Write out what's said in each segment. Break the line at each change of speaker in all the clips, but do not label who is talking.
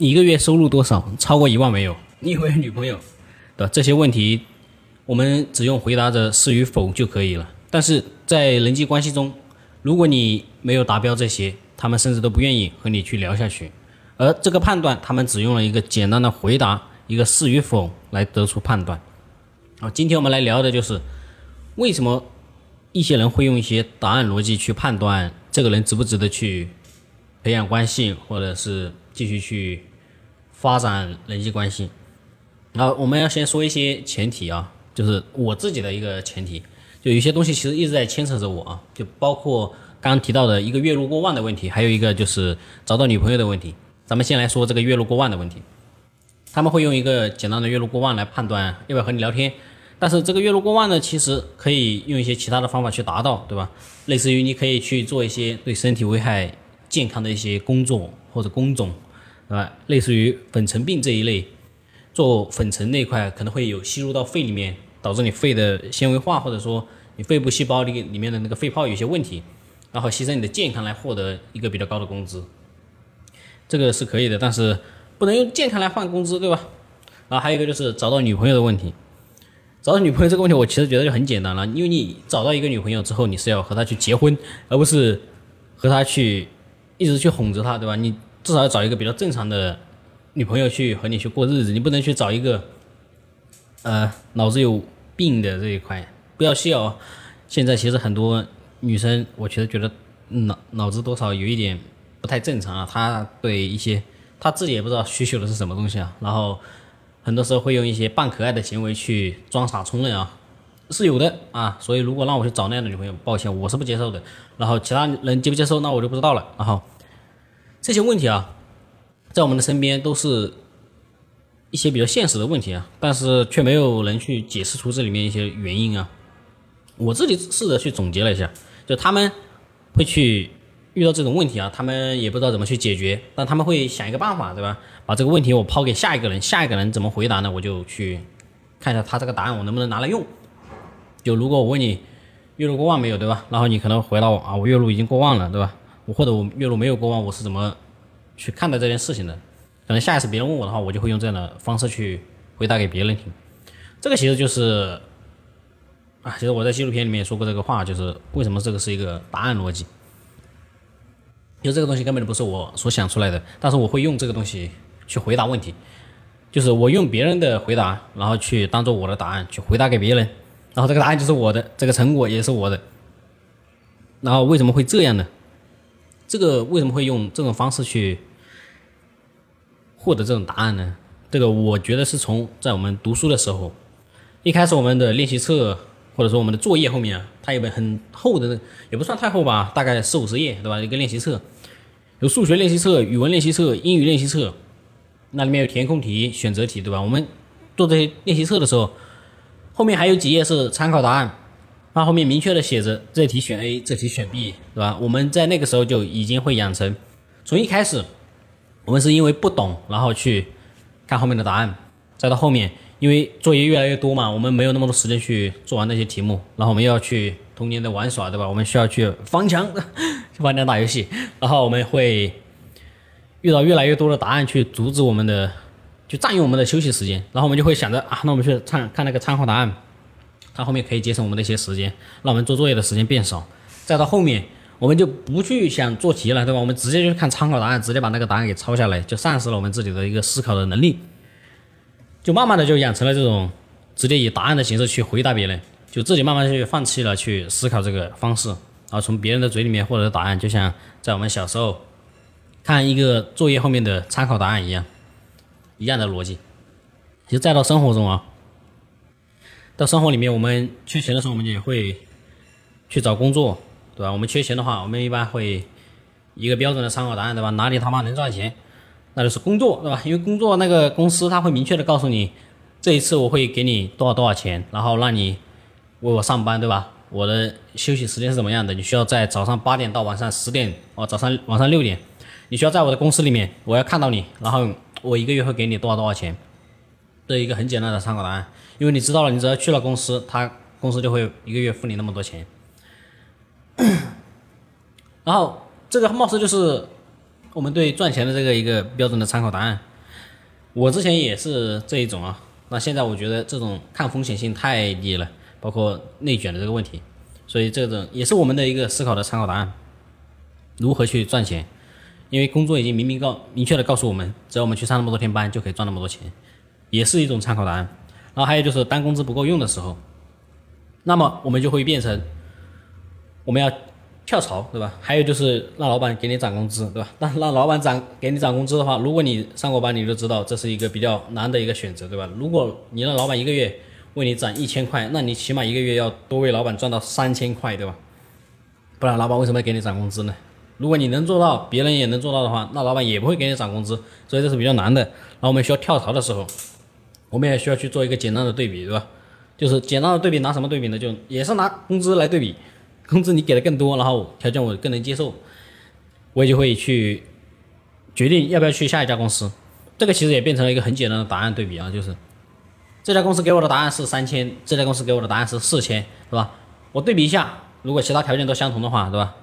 你一个月收入多少？超过一万没有？你有没有女朋友？对吧？这些问题，我们只用回答着是与否就可以了。但是在人际关系中，如果你没有达标这些，他们甚至都不愿意和你去聊下去。而这个判断，他们只用了一个简单的回答，一个是与否来得出判断。好，今天我们来聊的就是为什么一些人会用一些答案逻辑去判断这个人值不值得去培养关系，或者是继续去发展人际关系。然后，我们要先说一些前提啊，就是我自己的一个前提，就有些东西其实一直在牵扯着我啊，就包括刚刚提到的一个月入过万的问题，还有一个就是找到女朋友的问题。咱们先来说这个月入过万的问题，他们会用一个简单的月入过万来判断要不要和你聊天，但是这个月入过万呢，其实可以用一些其他的方法去达到，对吧？类似于你可以去做一些对身体危害、健康的一些工作或者工种，对吧？类似于粉尘病这一类。做粉尘那块可能会有吸入到肺里面，导致你肺的纤维化，或者说你肺部细胞里里面的那个肺泡有些问题，然后牺牲你的健康来获得一个比较高的工资，这个是可以的，但是不能用健康来换工资，对吧？然后还有一个就是找到女朋友的问题，找到女朋友这个问题，我其实觉得就很简单了，因为你找到一个女朋友之后，你是要和她去结婚，而不是和她去一直去哄着她，对吧？你至少要找一个比较正常的。女朋友去和你去过日子，你不能去找一个，呃，脑子有病的这一块，不要笑。现在其实很多女生，我其实觉得脑脑子多少有一点不太正常啊。她对一些她自己也不知道需求的是什么东西啊，然后很多时候会用一些扮可爱的行为去装傻充愣啊，是有的啊。所以如果让我去找那样的女朋友，抱歉，我是不接受的。然后其他人接不接受，那我就不知道了。然后这些问题啊。在我们的身边都是一些比较现实的问题啊，但是却没有人去解释出这里面一些原因啊。我自己试着去总结了一下，就他们会去遇到这种问题啊，他们也不知道怎么去解决，但他们会想一个办法，对吧？把这个问题我抛给下一个人，下一个人怎么回答呢？我就去看一下他这个答案我能不能拿来用。就如果我问你月入过万没有，对吧？然后你可能回答我啊，我月入已经过万了，对吧？或者我月入没有过万，我是怎么？去看待这件事情的，可能下一次别人问我的话，我就会用这样的方式去回答给别人听。这个其实就是啊，其实我在纪录片里面也说过这个话，就是为什么这个是一个答案逻辑？因为这个东西根本就不是我所想出来的，但是我会用这个东西去回答问题，就是我用别人的回答，然后去当做我的答案去回答给别人，然后这个答案就是我的，这个成果也是我的。然后为什么会这样呢？这个为什么会用这种方式去？获得这种答案呢？这个我觉得是从在我们读书的时候，一开始我们的练习册或者说我们的作业后面，它有本很厚的，也不算太厚吧，大概四五十页，对吧？一个练习册，有数学练习册、语文练习册、英语练习册，那里面有填空题、选择题，对吧？我们做这些练习册的时候，后面还有几页是参考答案，那后面明确的写着这题选 A，这题选 B，对吧？我们在那个时候就已经会养成，从一开始。我们是因为不懂，然后去看后面的答案，再到后面，因为作业越来越多嘛，我们没有那么多时间去做完那些题目，然后我们又要去童年的玩耍，对吧？我们需要去翻墙，去翻墙打游戏，然后我们会遇到越来越多的答案去阻止我们的，就占用我们的休息时间，然后我们就会想着啊，那我们去参看那个参考答案，它后面可以节省我们的一些时间，让我们做作业的时间变少，再到后面。我们就不去想做题了，对吧？我们直接去看参考答案，直接把那个答案给抄下来，就丧失了我们自己的一个思考的能力，就慢慢的就养成了这种直接以答案的形式去回答别人，就自己慢慢去放弃了去思考这个方式，然后从别人的嘴里面获得答案，就像在我们小时候看一个作业后面的参考答案一样，一样的逻辑。其实再到生活中啊，到生活里面，我们缺钱的时候，我们也会去找工作。对吧？我们缺钱的话，我们一般会一个标准的参考答案，对吧？哪里他妈能赚钱，那就是工作，对吧？因为工作那个公司他会明确的告诉你，这一次我会给你多少多少钱，然后让你为我上班，对吧？我的休息时间是怎么样的？你需要在早上八点到晚上十点，哦，早上晚上六点，你需要在我的公司里面，我要看到你，然后我一个月会给你多少多少钱，这一个很简单的参考答案，因为你知道了，你只要去了公司，他公司就会一个月付你那么多钱。然后这个貌似就是我们对赚钱的这个一个标准的参考答案，我之前也是这一种啊。那现在我觉得这种抗风险性太低了，包括内卷的这个问题，所以这种也是我们的一个思考的参考答案。如何去赚钱？因为工作已经明明告明确的告诉我们，只要我们去上那么多天班就可以赚那么多钱，也是一种参考答案。然后还有就是当工资不够用的时候，那么我们就会变成我们要。跳槽对吧？还有就是让老板给你涨工资对吧？那让老板涨给你涨工资的话，如果你上过班，你就知道这是一个比较难的一个选择对吧？如果你让老板一个月为你涨一千块，那你起码一个月要多为老板赚到三千块对吧？不然老板为什么要给你涨工资呢？如果你能做到，别人也能做到的话，那老板也不会给你涨工资，所以这是比较难的。然后我们需要跳槽的时候，我们也需要去做一个简单的对比对吧？就是简单的对比拿什么对比呢？就也是拿工资来对比。工资你给的更多，然后条件我更能接受，我也就会去决定要不要去下一家公司。这个其实也变成了一个很简单的答案对比啊，就是这家公司给我的答案是三千，这家公司给我的答案是四千，是吧？我对比一下，如果其他条件都相同的话，对吧？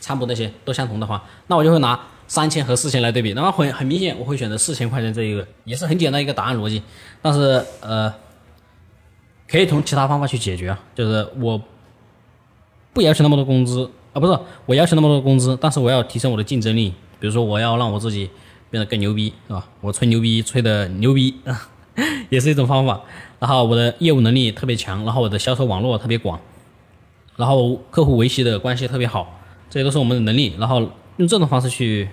参谋那些都相同的话，那我就会拿三千和四千来对比。那么很很明显，我会选择四千块钱这一个，也是很简单一个答案逻辑。但是呃，可以从其他方法去解决啊，就是我。不要求那么多工资啊，不是我要求那么多工资，但是我要提升我的竞争力。比如说，我要让我自己变得更牛逼，是吧？我吹牛逼吹的牛逼，也是一种方法。然后我的业务能力特别强，然后我的销售网络特别广，然后客户维系的关系特别好，这些都是我们的能力。然后用这种方式去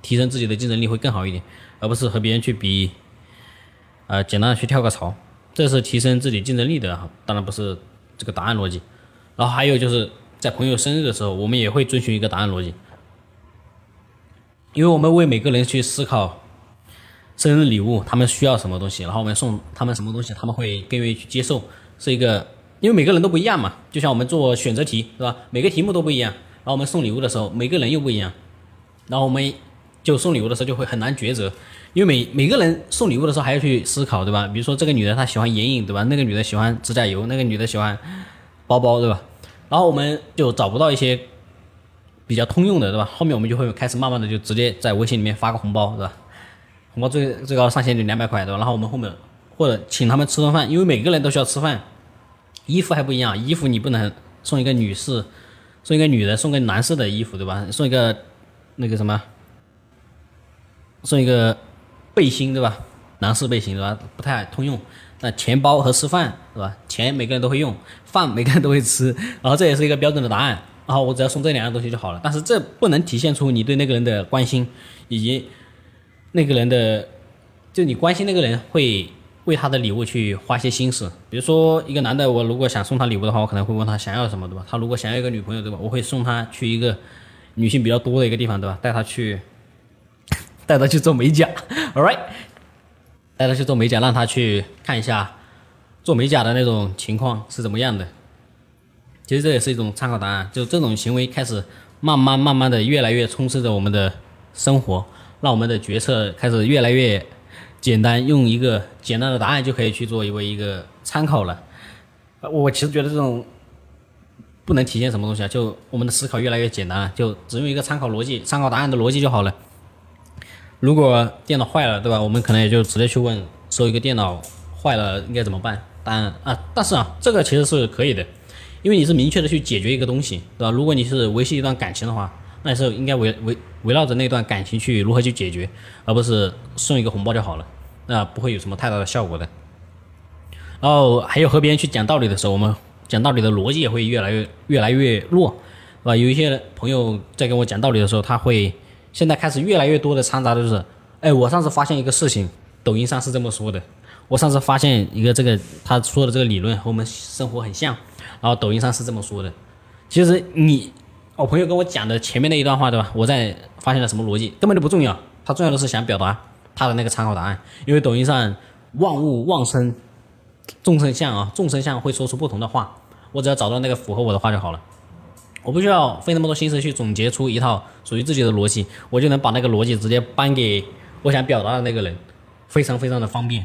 提升自己的竞争力会更好一点，而不是和别人去比，呃，简单的去跳个槽，这是提升自己竞争力的，当然不是这个答案逻辑。然后还有就是在朋友生日的时候，我们也会遵循一个答案逻辑，因为我们为每个人去思考生日礼物，他们需要什么东西，然后我们送他们什么东西，他们会更愿意去接受，是一个，因为每个人都不一样嘛，就像我们做选择题，是吧？每个题目都不一样，然后我们送礼物的时候，每个人又不一样，然后我们就送礼物的时候就会很难抉择，因为每每个人送礼物的时候还要去思考，对吧？比如说这个女的她喜欢眼影，对吧？那个女的喜欢指甲油，那个女的喜欢。包包对吧？然后我们就找不到一些比较通用的对吧？后面我们就会开始慢慢的就直接在微信里面发个红包对吧？红包最最高上限就两百块对吧？然后我们后面或者请他们吃顿饭，因为每个人都需要吃饭。衣服还不一样，衣服你不能送一个女士，送一个女的，送个男士的衣服对吧？送一个那个什么，送一个背心对吧？男士背心对吧？不太通用。那钱包和吃饭是吧？钱每个人都会用，饭每个人都会吃，然后这也是一个标准的答案。然后我只要送这两样东西就好了。但是这不能体现出你对那个人的关心，以及那个人的，就你关心那个人会为他的礼物去花些心思。比如说一个男的，我如果想送他礼物的话，我可能会问他想要什么，对吧？他如果想要一个女朋友，对吧？我会送他去一个女性比较多的一个地方，对吧？带他去，带他去做美甲。All right。带他去做美甲，让他去看一下做美甲的那种情况是怎么样的。其实这也是一种参考答案，就这种行为开始慢慢慢慢的越来越充斥着我们的生活，让我们的决策开始越来越简单，用一个简单的答案就可以去做一为一个参考了。我其实觉得这种不能体现什么东西啊，就我们的思考越来越简单了，就只用一个参考逻辑、参考答案的逻辑就好了。如果电脑坏了，对吧？我们可能也就直接去问，说一个电脑坏了应该怎么办？但啊，但是啊，这个其实是可以的，因为你是明确的去解决一个东西，对吧？如果你是维系一段感情的话，那也是应该围围围绕着那段感情去如何去解决，而不是送一个红包就好了，那不会有什么太大的效果的。然后还有和别人去讲道理的时候，我们讲道理的逻辑也会越来越越来越弱，是吧？有一些朋友在跟我讲道理的时候，他会。现在开始越来越多的掺杂的就是，哎，我上次发现一个事情，抖音上是这么说的。我上次发现一个这个他说的这个理论和我们生活很像，然后抖音上是这么说的。其实你，我朋友跟我讲的前面那一段话，对吧？我在发现了什么逻辑，根本就不重要。他重要的是想表达他的那个参考答案，因为抖音上万物妄生，众生相啊，众生相会说出不同的话，我只要找到那个符合我的话就好了。我不需要费那么多心思去总结出一套属于自己的逻辑，我就能把那个逻辑直接搬给我想表达的那个人，非常非常的方便，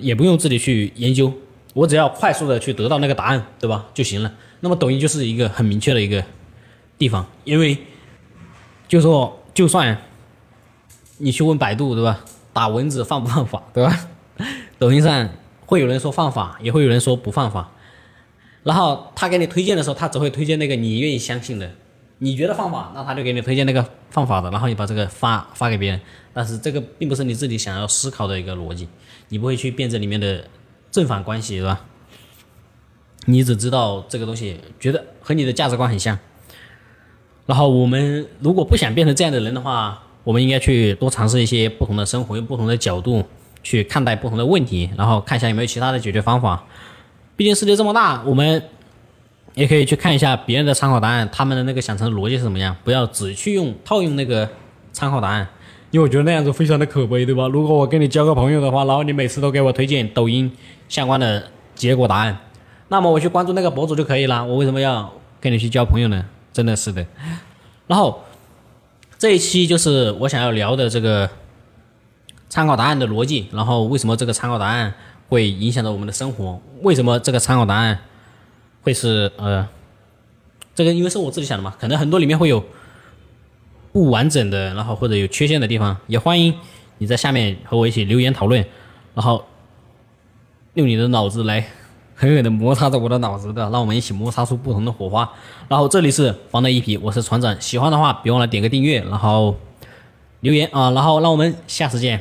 也不用自己去研究，我只要快速的去得到那个答案，对吧？就行了。那么抖音就是一个很明确的一个地方，因为就说就算你去问百度，对吧？打蚊子犯不犯法，对吧？抖音上会有人说犯法，也会有人说不犯法。然后他给你推荐的时候，他只会推荐那个你愿意相信的。你觉得犯法，那他就给你推荐那个犯法的，然后你把这个发发给别人。但是这个并不是你自己想要思考的一个逻辑，你不会去辩证里面的正反关系，是吧？你只知道这个东西，觉得和你的价值观很像。然后我们如果不想变成这样的人的话，我们应该去多尝试一些不同的生活，用不同的角度去看待不同的问题，然后看一下有没有其他的解决方法。毕竟世界这么大，我们。也可以去看一下别人的参考答案，他们的那个想成逻辑是怎么样，不要只去用套用那个参考答案，因为我觉得那样子非常的可悲，对吧？如果我跟你交个朋友的话，然后你每次都给我推荐抖音相关的结果答案，那么我去关注那个博主就可以了，我为什么要跟你去交朋友呢？真的是的。然后这一期就是我想要聊的这个参考答案的逻辑，然后为什么这个参考答案会影响到我们的生活？为什么这个参考答案？会是呃，这个因为是我自己想的嘛，可能很多里面会有不完整的，然后或者有缺陷的地方，也欢迎你在下面和我一起留言讨论，然后用你的脑子来狠狠的摩擦着我的脑子的，让我们一起摩擦出不同的火花。然后这里是防弹一匹，我是船长，喜欢的话别忘了点个订阅，然后留言啊，然后让我们下次见。